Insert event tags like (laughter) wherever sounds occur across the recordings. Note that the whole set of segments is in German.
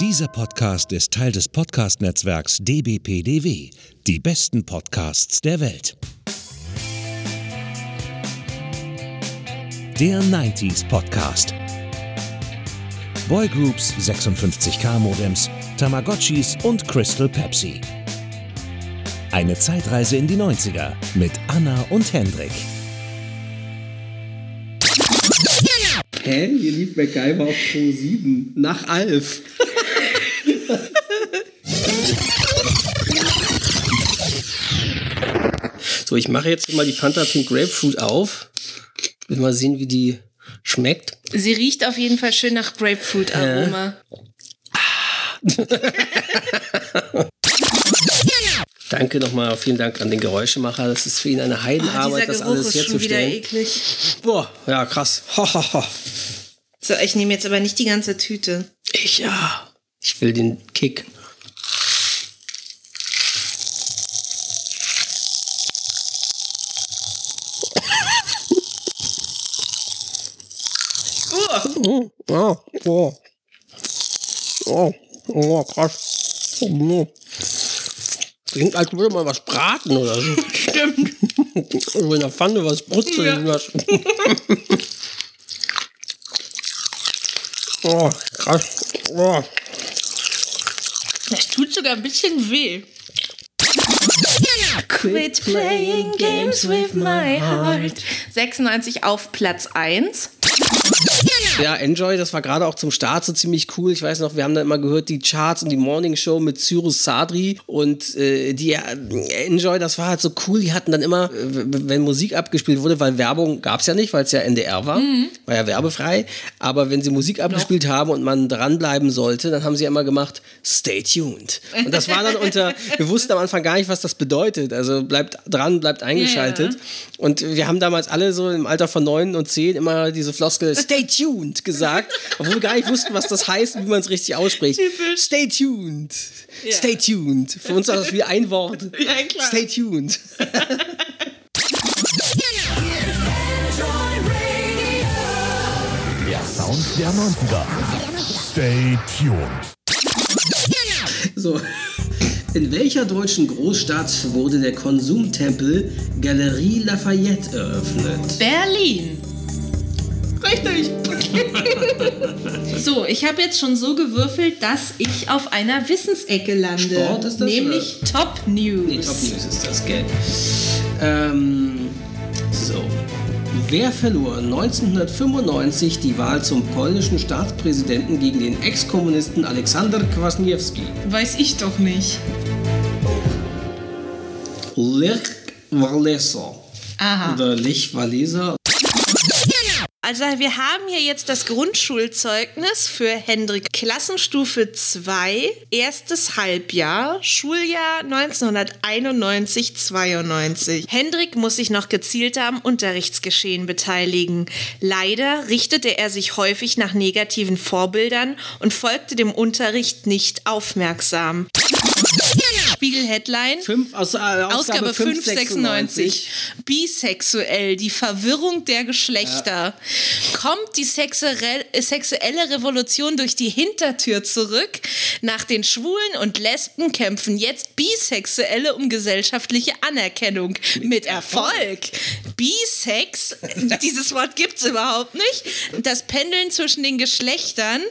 Dieser Podcast ist Teil des Podcast-Netzwerks dbpdw. Die besten Podcasts der Welt. Der 90s Podcast. Boygroups, 56K Modems, Tamagotchis und Crystal Pepsi. Eine Zeitreise in die 90er mit Anna und Hendrik. Hä? Hier lief MacGyver auf Pro 7. Nach Alf. (laughs) so, ich mache jetzt mal die Fanta Pink Grapefruit auf. Will mal sehen, wie die schmeckt. Sie riecht auf jeden Fall schön nach Grapefruit-Aroma. (laughs) Danke nochmal, vielen Dank an den Geräuschemacher. Das ist für ihn eine Oh, Heidenarbeit, dieser das alles ist schon wieder herzustellen. eklig. Boah, ja, krass. Ho, ho, ho. So, ich nehme jetzt aber nicht die ganze Tüte. Ich ja. Ich will den Kick. Oh, oh, oh. Oh, oh, krass. Oh. Klingt, als würde man was braten oder so. (laughs) Stimmt. (laughs) So in der Pfanne was brutzeln Ja. lassen. (laughs) oh, krass. Oh. Das tut sogar ein bisschen weh. Quit playing games with my heart. 96 auf Platz 1. Ja, Enjoy, das war gerade auch zum Start so ziemlich cool. Ich weiß noch, wir haben da immer gehört, die Charts und die Morning Show mit Cyrus Sadri und äh, die äh, Enjoy, das war halt so cool. Die hatten dann immer, äh, wenn Musik abgespielt wurde, weil Werbung gab es ja nicht, weil es ja NDR war, war ja werbefrei. Aber wenn sie Musik abgespielt haben und man dranbleiben sollte, dann haben sie immer gemacht, stay tuned. Und das war dann unter, (laughs) wir wussten am Anfang gar nicht, was das bedeutet. Also bleibt dran, bleibt eingeschaltet. Und wir haben damals alle so im Alter von neun und zehn immer diese Floskel Stay tuned gesagt, obwohl wir gar nicht wussten, was das heißt und wie man es richtig ausspricht. Typisch. Stay tuned. Ja. Stay tuned. Für uns war das wie ein Wort. (laughs) Ja, klar. Stay tuned. (laughs) Der Sound der 90er. Stay tuned. So. In welcher deutschen Großstadt wurde der Konsumtempel Galerie Lafayette eröffnet? Berlin. Richtig. so, ich habe jetzt schon so gewürfelt, dass ich auf einer Wissensecke lande. Sport ist das, Nämlich Top News. Nee, Top News ist das, gell? Ähm, so. Wer verlor 1995 die Wahl zum polnischen Staatspräsidenten gegen den Ex-Kommunisten Aleksander Kwasniewski? Weiß ich doch nicht. Lech Walesa. Aha. Oder Lech Walesa. Also wir haben hier jetzt das Grundschulzeugnis für Hendrik Klassenstufe 2, erstes Halbjahr, Schuljahr 1991-92. Hendrik muss sich noch gezielter am Unterrichtsgeschehen beteiligen. Leider richtete er sich häufig nach negativen Vorbildern und folgte dem Unterricht nicht aufmerksam. Spiegel-Headline. Aus, äh, Ausgabe, Ausgabe 596. 596. Bisexuell, die Verwirrung der Geschlechter. Kommt die sexuell, sexuelle Revolution durch die Hintertür zurück? Nach den Schwulen und Lesben kämpfen jetzt Bisexuelle um gesellschaftliche Anerkennung. Mit Erfolg. Bisex, (laughs) dieses Wort gibt's überhaupt nicht. Das Pendeln zwischen den Geschlechtern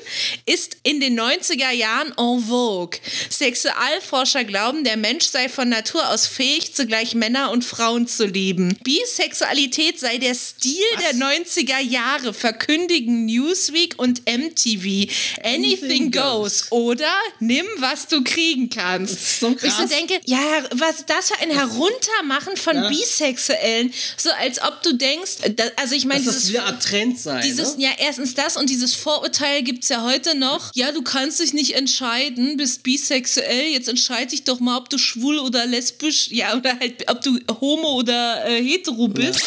ist in den 90er Jahren en vogue. Sexualforscher glauben, der Mensch sei von Natur aus fähig, zugleich Männer und Frauen zu lieben. Bisexualität sei der Stil der 90er Jahre, verkündigen Newsweek und MTV. Anything goes. Oder nimm, was du kriegen kannst. ist so Ich so krass. denke, ja, was ist das für ein Heruntermachen von Ja. Bisexuellen? So als ob du denkst, da, also ich meine, Dass das dieses wieder ein Trend sei. dieses, ne? ja, erstens das und dieses Vorurteil gibt es ja heute noch. Ja, du kannst dich nicht entscheiden, bist bisexuell, jetzt entscheide dich doch mal, ob du schwul oder lesbisch, ja, oder halt, ob du homo oder äh, hetero bist.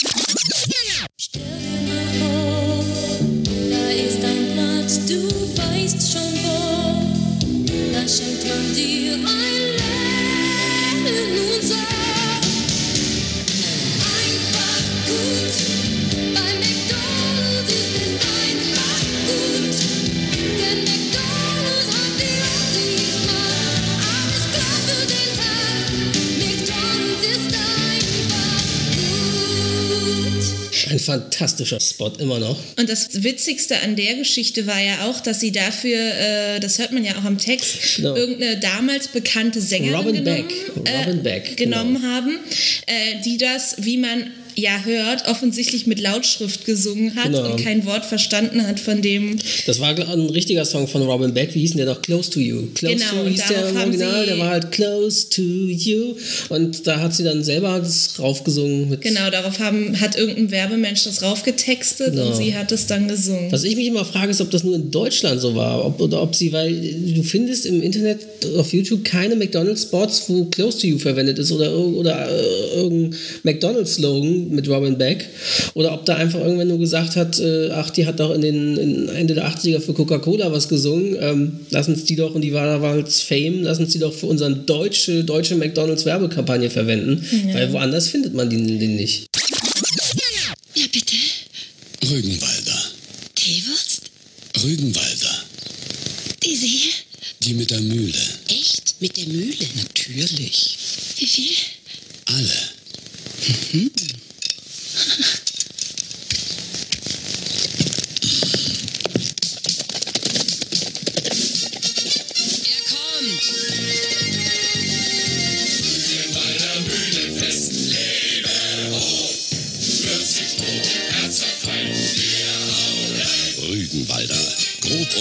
Stell dir mal vor, da ist ein Platz, du weißt schon wo. Da schenkt man dir ein fantastischer Spot, immer noch. Und das Witzigste an der Geschichte war ja auch, dass sie dafür, äh, das hört man ja auch am Text, Genau. irgendeine damals bekannte Sängerin Robin genommen, Beck. Robin Beck, genommen genau. haben, äh, die das, wie man ja hört, offensichtlich mit Lautschrift gesungen hat Genau. und kein Wort verstanden hat von dem. Das war ein richtiger Song von Robin Beck. Wie hieß denn der noch? Close to You. Close Genau, to und hieß der darauf im haben Original. sie- Der war halt Close to You. Und da hat sie dann selber das raufgesungen. Mit Genau, darauf haben, hat irgendein Werbemensch das raufgetextet Genau. und sie hat es dann gesungen. Was ich mich immer frage, ist, ob das nur in Deutschland so war. Ob, oder ob sie, weil du findest im Internet auf YouTube keine McDonalds-Spots, wo Close to You verwendet ist oder, oder äh, irgendein McDonalds-Slogan mit Robin Beck. Oder ob da einfach irgendwann nur gesagt hat, äh, ach, die hat doch in den in Ende der 80er für Coca-Cola was gesungen. Ähm, lass uns die doch, und die war damals Fame, lass uns die doch für unsere deutsche, deutsche McDonalds-Werbekampagne verwenden. Weil woanders findet man den, den nicht. Ja, bitte. Rügenwalder. Teewurst? Rügenwalder. Diese hier? Die mit der Mühle. Echt? Mit der Mühle? Natürlich. Wie viel? Alle. Er (laughs)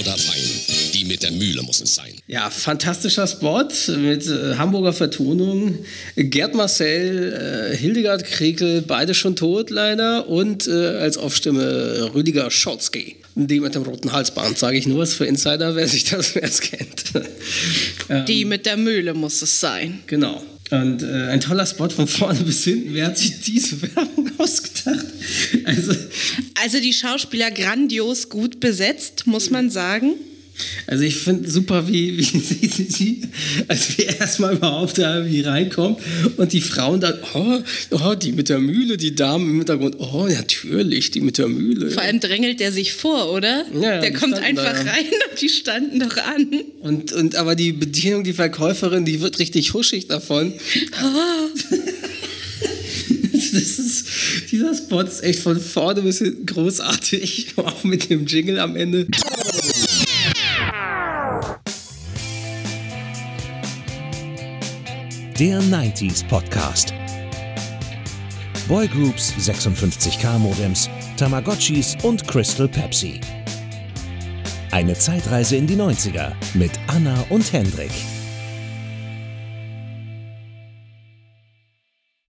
oder fein. Die mit der Mühle muss es sein. Ja, fantastischer Spot mit äh, Hamburger Vertonung. Gerd Marcel, äh, Hildegard Krekel, beide schon tot leider. Und äh, als Aufstimme Rüdiger Schotzky. Die mit dem roten Halsband, sage ich nur, ist für Insider, wer sich das wer es kennt. (laughs) ähm, Die mit der Mühle muss es sein. genau. Und äh, ein toller Spot von vorne (laughs) bis hinten. Wer hat sich diese Werbung ausgedacht? Also, Also die Schauspieler grandios gut besetzt, muss man sagen. Also ich finde super, wie, wie (laughs) sie, sie, sie, als wir erstmal überhaupt da wie reinkommen und die Frauen dann, oh, oh, die mit der Mühle, die Damen im Hintergrund, oh, natürlich, die mit der Mühle. Vor allem drängelt der sich vor, oder? Ja, der kommt da, einfach ja. rein und die standen doch an. Und, und aber die Bedienung, die Verkäuferin, die wird richtig huschig davon. (laughs) Das ist, dieser Spot ist echt von vorne bis hinten großartig, (laughs) auch mit dem Jingle am Ende. Der 90s Podcast. Boygroups, 56K Modems, Tamagotchis und Crystal Pepsi. Eine Zeitreise in die 90er mit Anna und Hendrik.